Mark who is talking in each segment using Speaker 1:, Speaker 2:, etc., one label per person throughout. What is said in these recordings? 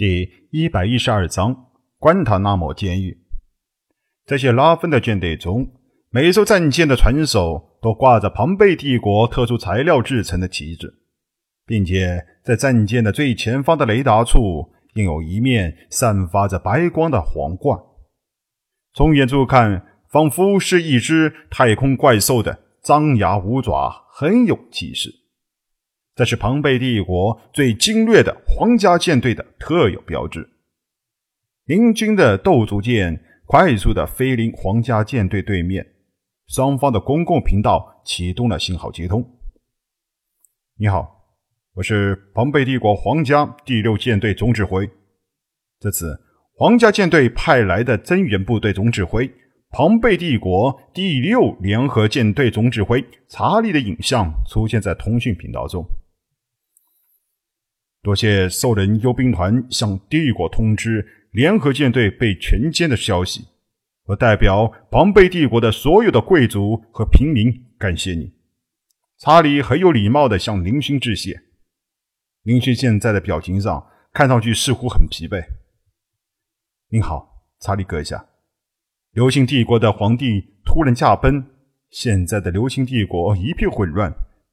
Speaker 1: 第一百一十二章关塔那摩监狱。这些拉芬的舰队中，每艘战舰的船首都挂着庞贝帝国特殊材料制成的旗帜，并且在战舰的最前方的雷达处，印有一面散发着白光的皇冠。从远处看，仿佛是一只太空怪兽的张牙舞爪，很有气势。这是庞贝帝国最精锐的皇家舰队的特有标志。英军的斗族舰快速的飞临皇家舰队对面，双方的公共频道启动了信号接通。你好，我是庞贝帝国皇家第六舰队总指挥。这次皇家舰队派来的增援部队总指挥，庞贝帝国第六联合舰队总指挥查理的影像出现在通讯频道中。多谢兽人幽兵团向帝国通知联合舰队被全歼的消息。我代表庞贝帝国的所有的贵族和平民感谢你。查理很有礼貌地向林勋致谢。林勋现在的表情上看上去似乎很疲惫。您好，查理阁下。流星帝国的皇帝突然驾崩，现在的流星帝国一片混乱，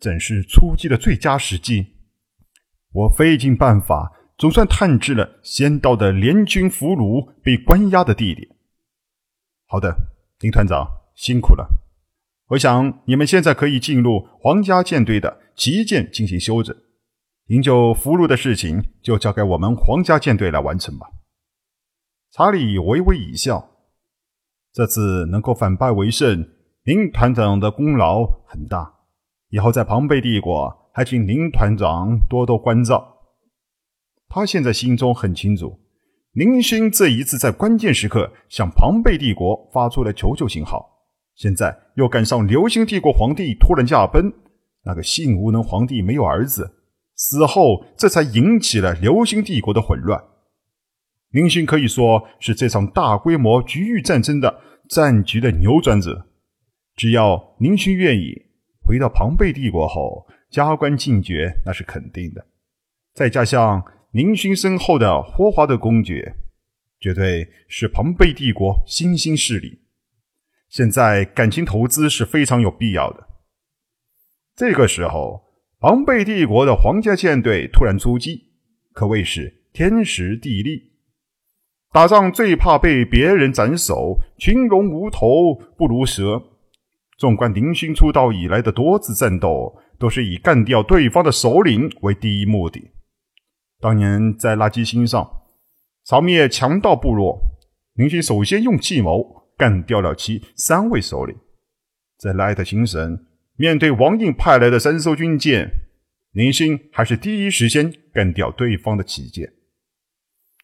Speaker 1: 正是出击的最佳时机。我费尽办法，总算探知了先到的联军俘虏被关押的地点。好的，林团长辛苦了。我想你们现在可以进入皇家舰队的旗舰进行休整。营救俘虏的事情就交给我们皇家舰队来完成吧。查理微微一笑，这次能够反败为胜，林团长的功劳很大。以后在庞贝帝国。还请林团长多多关照。他现在心中很清楚，林勋这一次在关键时刻向庞贝帝国发出了求救信号，现在又赶上流星帝国皇帝突然驾崩，那个性无能皇帝没有儿子，死后这才引起了流星帝国的混乱。林勋可以说是这场大规模局域战争的战局的扭转者。只要林勋愿意回到庞贝帝国后。加官进爵那是肯定的，再加上宁勋身后的霍华德公爵，绝对是庞贝帝国新兴势力。现在感情投资是非常有必要的。这个时候，庞贝帝国的皇家舰队突然出击，可谓是天时地利。打仗最怕被别人斩首，群龙无头不如蛇。纵观宁勋出道以来的多次战斗。都是以干掉对方的首领为第一目的。当年在垃圾星上扫灭强盗部落，林勋首先用计谋干掉了其三位首领。在莱特星神面对王印派来的三艘军舰，林勋还是第一时间干掉对方的旗舰。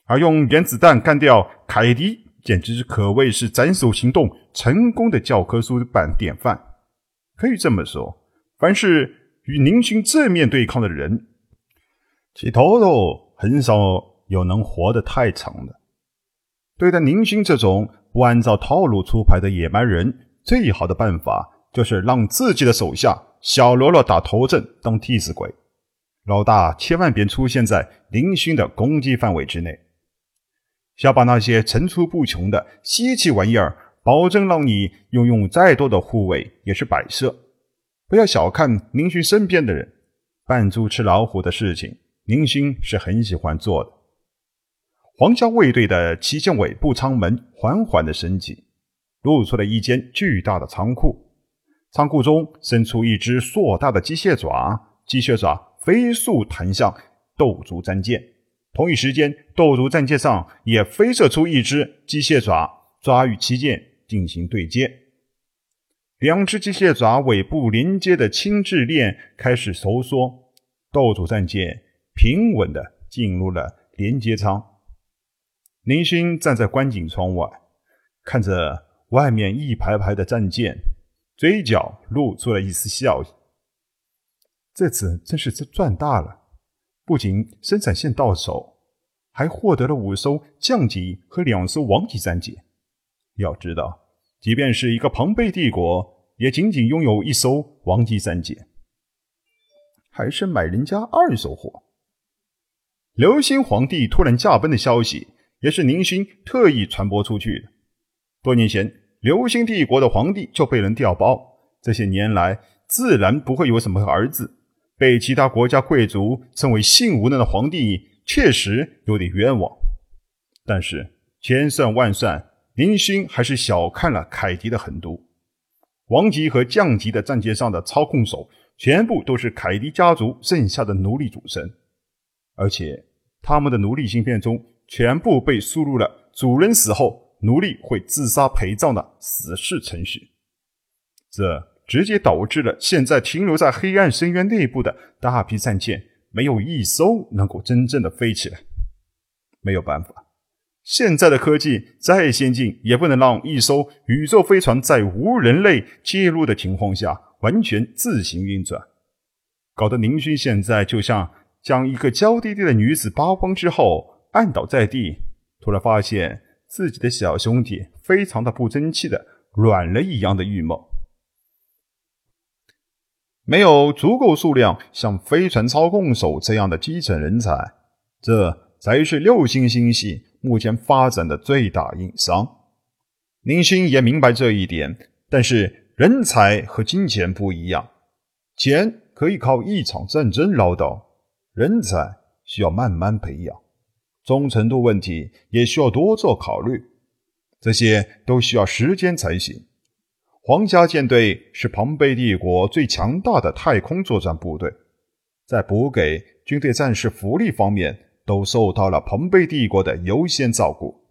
Speaker 1: 而用原子弹干掉凯迪，简直可谓是斩首行动成功的教科书版典范。可以这么说，凡是。与宁勋正面对抗的人，其头头很少有能活得太长的。对待宁勋这种不按照套路出牌的野蛮人，最好的办法就是让自己的手下小喽啰打头阵当替死鬼，老大千万别出现在宁勋的攻击范围之内。想把那些层出不穷的稀奇玩意儿，保证让你拥有再多的护卫也是摆设。不要小看宁勋身边的人，扮猪吃老虎的事情，宁勋是很喜欢做的。皇家卫队的旗舰尾部舱门缓缓的升起，露出了一间巨大的仓库。仓库中伸出一只硕大的机械爪，机械爪飞速弹向斗族战舰。同一时间，斗族战舰上也飞射出一只机械爪，抓与旗舰进行对接。两只机械爪尾部连接的轻质链开始收缩，斗主战舰平稳地进入了连接舱。林勋站在观景窗外，看着外面一排排的战舰，嘴角露出了一丝笑意。这次真是赚大了，不仅生产线到手，还获得了五艘降级和两艘王级战舰。要知道。即便是一个庞贝帝国，也仅仅拥有一艘王级战舰，还是买人家二手货。刘兴皇帝突然驾崩的消息，也是宁勋特意传播出去的。多年前，刘兴帝国的皇帝就被人调包，这些年来自然不会有什么儿子。被其他国家贵族称为性无能的皇帝，确实有点冤枉。但是千算万算，林勋还是小看了凯迪的狠毒。王级和将级的战舰上的操控手，全部都是凯迪家族剩下的奴隶组成。而且，他们的奴隶芯片中全部被输入了主人死后奴隶会自杀陪葬的死侍程序，这直接导致了现在停留在黑暗深渊内部的大批战舰没有一艘能够真正的飞起来。没有办法，现在的科技再先进，也不能让一艘宇宙飞船在无人类介入的情况下完全自行运转，搞得宁勋现在就像。将一个娇滴滴的女子扒光之后，按倒在地，突然发现自己的小兄弟非常的不争气的软了一样的郁闷。没有足够数量像飞船操控手这样的基层人才，这才是六星星系目前发展的最大硬伤。林星也明白这一点，但是人才和金钱不一样，钱可以靠一场战争捞到。人才需要慢慢培养，忠诚度问题也需要多做考虑，这些都需要时间才行。皇家舰队是庞贝帝国最强大的太空作战部队，在补给军队战士福利方面都受到了庞贝帝国的优先照顾。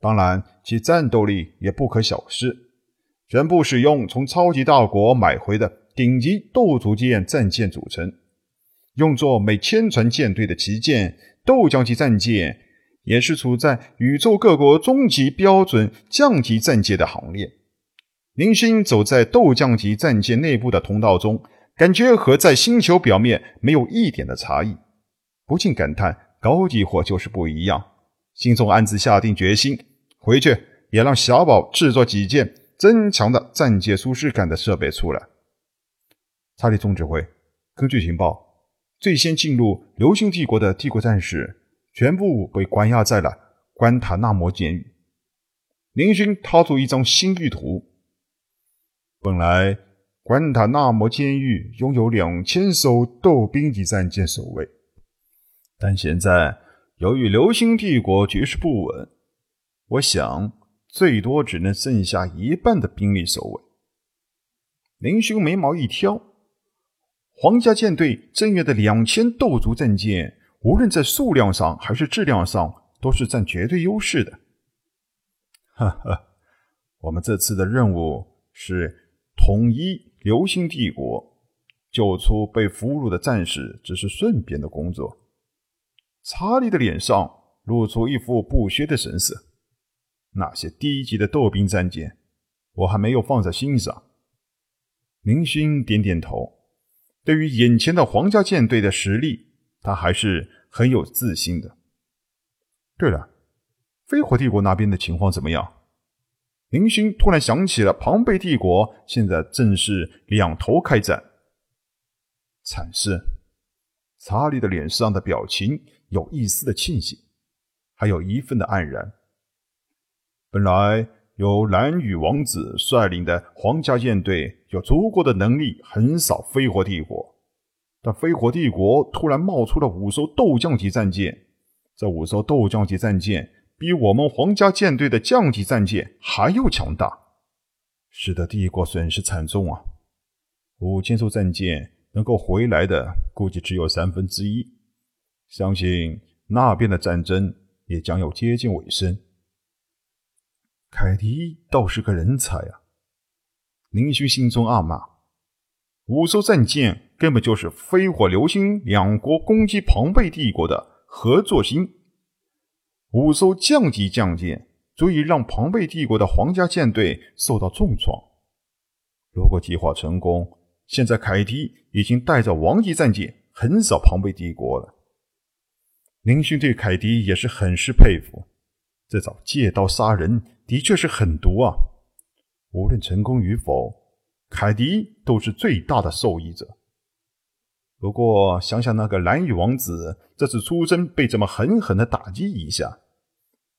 Speaker 1: 当然，其战斗力也不可小视，全部使用从超级大国买回的顶级斗族舰战舰组成。用作每千船舰队的旗舰斗将级战舰，也是处在宇宙各国终极标准降级战舰的行列。林星走在斗将级战舰内部的通道中，感觉和在星球表面没有一点的差异，不禁感叹高级货就是不一样。心中暗自下定决心，回去也让小宝制作几件增强的战舰舒适感的设备出来。查理总指挥，根据情报。最先进入流星帝国的帝国战士，全部被关押在了关塔那摩监狱。林勋掏出一张新狱图。本来关塔那摩监狱拥有两千艘斗兵级战舰守卫，但现在由于流星帝国局势不稳，我想最多只能剩下一半的兵力守卫。林兄眉毛一挑。皇家舰队增援的两千斗族战舰，无论在数量上还是质量上，都是占绝对优势的。哈哈，我们这次的任务是统一流星帝国，救出被俘虏的战士只是顺便的工作。查理的脸上露出一副不屑的神色。那些低级的斗兵战舰，我还没有放在心上。林勋点点头。对于眼前的皇家舰队的实力，他还是很有自信的。对了，飞火帝国那边的情况怎么样？林勋突然想起了庞贝帝国现在正是两头开战，惨事。查理的脸上的表情有一丝的庆幸，还有一份的黯然。本来。由蓝羽王子率领的皇家舰队有足够的能力横扫飞火帝国，但飞火帝国突然冒出了五艘斗将级战舰，这五艘斗将级战舰比我们皇家舰队的将级战舰还要强大，使得帝国损失惨重啊！五千艘战舰能够回来的估计只有三分之一，相信那边的战争也将要接近尾声。凯迪倒是个人才啊！林勋心中暗骂：“五艘战舰根本就是飞火流星两国攻击庞贝帝国的合作心。五艘降级将舰足以让庞贝帝国的皇家舰队受到重创。如果计划成功，现在凯迪已经带着王级战舰横扫庞贝帝国了。”林勋对凯迪也是很是佩服，这招借刀杀人。的确是狠毒啊！无论成功与否，凯迪都是最大的受益者。不过想想那个蓝羽王子这次出征被这么狠狠的打击一下，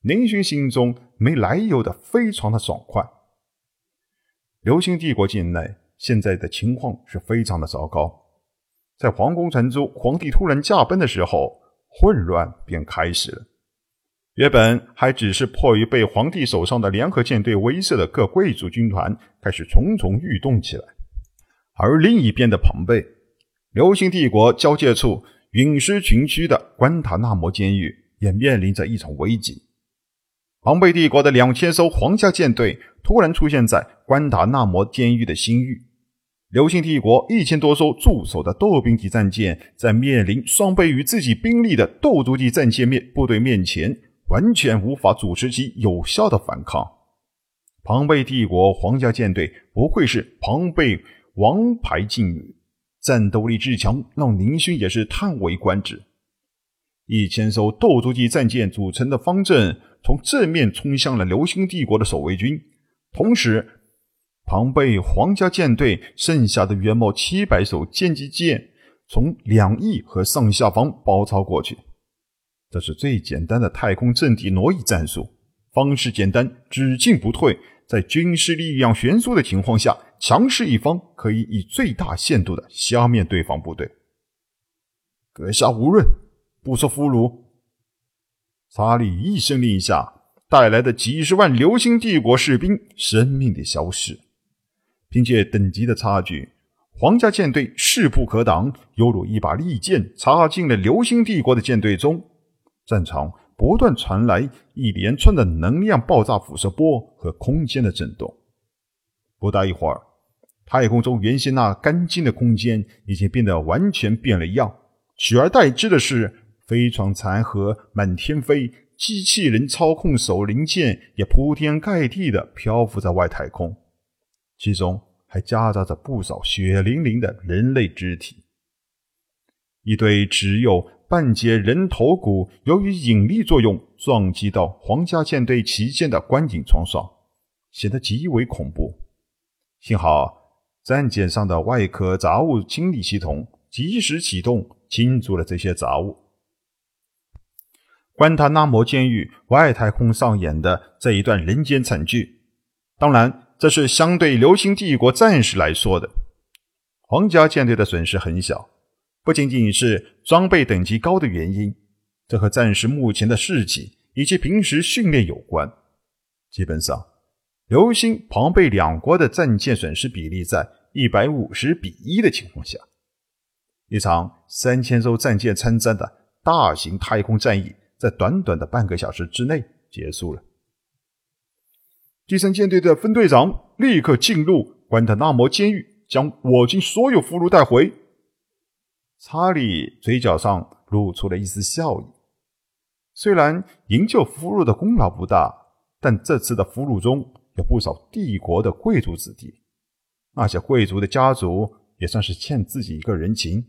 Speaker 1: 宁勋心中没来由的非常的爽快。流星帝国境内现在的情况是非常的糟糕，在皇宫城中，皇帝突然驾崩的时候，混乱便开始了。原本还只是迫于被皇帝手上的联合舰队威慑的各贵族军团，开始蠢蠢欲动起来。而另一边的庞贝，流星帝国交界处陨石群区的关塔那摩监狱也面临着一场危机。庞贝帝国的两千艘皇家舰队突然出现在关塔那摩监狱的新域，流星帝国一千多艘驻守的斗兵级战舰，在面临双倍于自己兵力的斗族级战舰面部队面前。完全无法主持其有效的反抗。庞贝帝国皇家舰队不愧是庞贝王牌劲旅，战斗力之强，让宁勋也是叹为观止。一千艘斗族级战舰组成的方阵，从正面冲向了流星帝国的守卫军，同时，庞贝皇家舰队剩下的约莫七百艘歼击舰，从两翼和上下方包抄过去。这是最简单的太空阵地挪移战术，方式简单，只进不退。在军事力量悬殊的情况下，强势一方可以以最大限度的消灭对方部队。阁下无论，不说俘虏。查理一声令下，带来的几十万流星帝国士兵生命的消失。凭借等级的差距，皇家舰队势不可挡，犹如一把利剑插进了流星帝国的舰队中。战场不断传来一连串的能量爆炸、辐射波和空间的震动。不大一会儿，太空中原先那干净的空间已经变得完全变了样，取而代之的是飞船残骸满天飞，机器人操控手零件也铺天盖地的漂浮在外太空，其中还夹杂着不少血淋淋的人类肢体。一堆只有。半截人头骨由于引力作用撞击到皇家舰队旗舰的观景窗上，显得极为恐怖。幸好战舰上的外壳杂物清理系统及时启动，清除了这些杂物。关塔那摩监狱外太空上演的这一段人间惨剧，当然这是相对流星帝国战士来说的，皇家舰队的损失很小。不仅仅是装备等级高的原因，这和战士目前的士气以及平时训练有关。基本上，流星、庞贝两国的战舰损失比例在一百五十比一的情况下，一场三千艘战舰参战的大型太空战役在短短的半个小时之内结束了。第三舰队的分队长立刻进入关塔那摩监狱，将我军所有俘虏带回。查理嘴角上露出了一丝笑意。虽然营救俘虏的功劳不大，但这次的俘虏中有不少帝国的贵族子弟，那些贵族的家族也算是欠自己一个人情。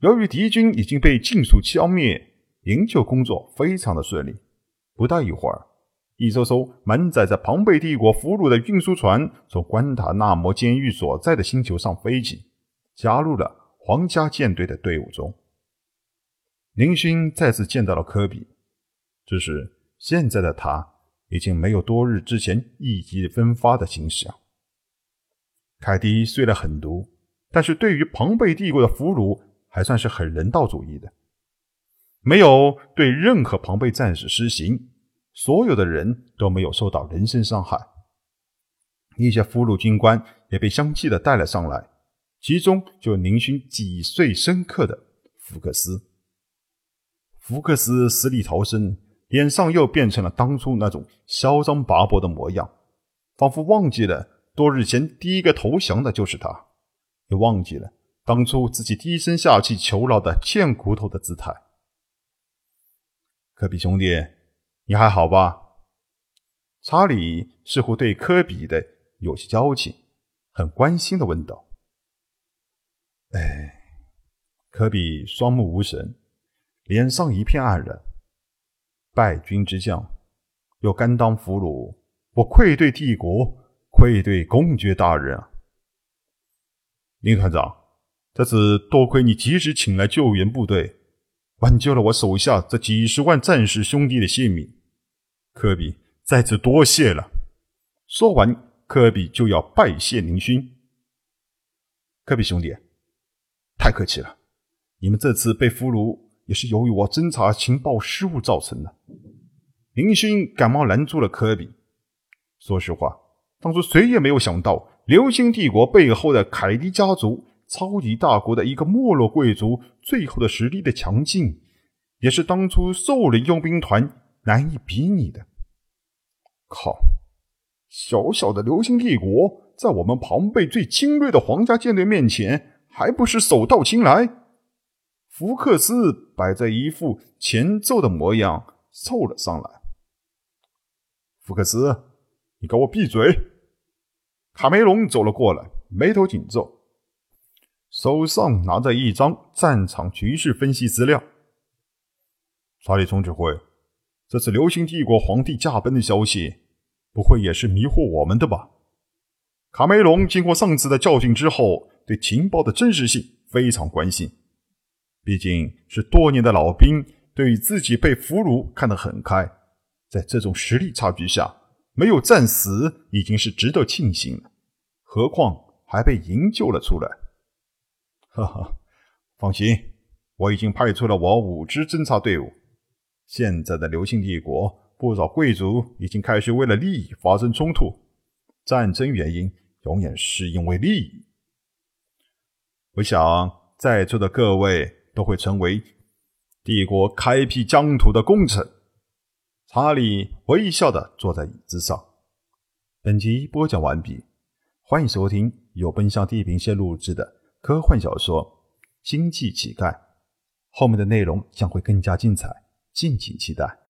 Speaker 1: 由于敌军已经被尽数消灭，营救工作非常的顺利。不到一会儿，一艘艘满载着庞贝帝国俘虏的运输船从关塔那摩监狱所在的星球上飞起，加入了。皇家舰队的队伍中，林勋再次见到了科比，只是现在的他已经没有多日之前意气风发的形象。凯迪虽然狠毒，但是对于庞贝帝国的俘虏还算是很人道主义的，没有对任何庞贝战士施行，所有的人都没有受到人身伤害。一些俘虏军官也被相继的带了上来。其中就宁勋记忆最深刻的福克斯。福克斯死里逃生，脸上又变成了当初那种嚣张跋扈的模样，仿佛忘记了多日前第一个投降的就是他，也忘记了当初自己低声下气求饶的贱骨头的姿态。科比兄弟，你还好吧？查理似乎对科比的有些交情，很关心的问道。哎，科比双目无神，脸上一片黯然。败军之将，又甘当俘虏，我愧对帝国，愧对公爵大人啊！林团长，这次多亏你及时请来救援部队，挽救了我手下这几十万战士兄弟的性命。科比在此多谢了。说完，科比就要拜谢林勋。科比兄弟，太客气了。你们这次被俘虏，也是由于我侦查情报失误造成的。林勋赶忙拦住了科比。说实话，当初谁也没有想到，流星帝国背后的凯迪家族。超级大国的一个没落贵族，最后的实力的强劲，也是当初兽人佣兵团难以比拟的。靠！小小的流星帝国，在我们庞贝最精锐的皇家舰队面前，还不是手到擒来？福克斯摆在一副前奏的模样，凑了上来。福克斯，你给我闭嘴！卡梅隆走了过来，眉头紧皱。手上拿着一张战场局势分析资料。查理总指挥，这次流星帝国皇帝驾崩的消息，不会也是迷惑我们的吧？卡梅隆经过上次的教训之后，对情报的真实性非常关心。毕竟是多年的老兵，对于自己被俘虏看得很开。在这种实力差距下，没有战死已经是值得庆幸了，何况还被营救了出来。哈哈，放心，我已经派出了我五支侦察队伍。现在的流星帝国，不少贵族已经开始为了利益发生冲突。战争原因永远是因为利益。我想在座的各位都会成为帝国开辟疆土的功臣。查理微笑的坐在椅子上。本集播讲完毕，欢迎收听由奔向地平线录制的。科幻小说《经济乞丐》，后面的内容将会更加精彩，敬请期待。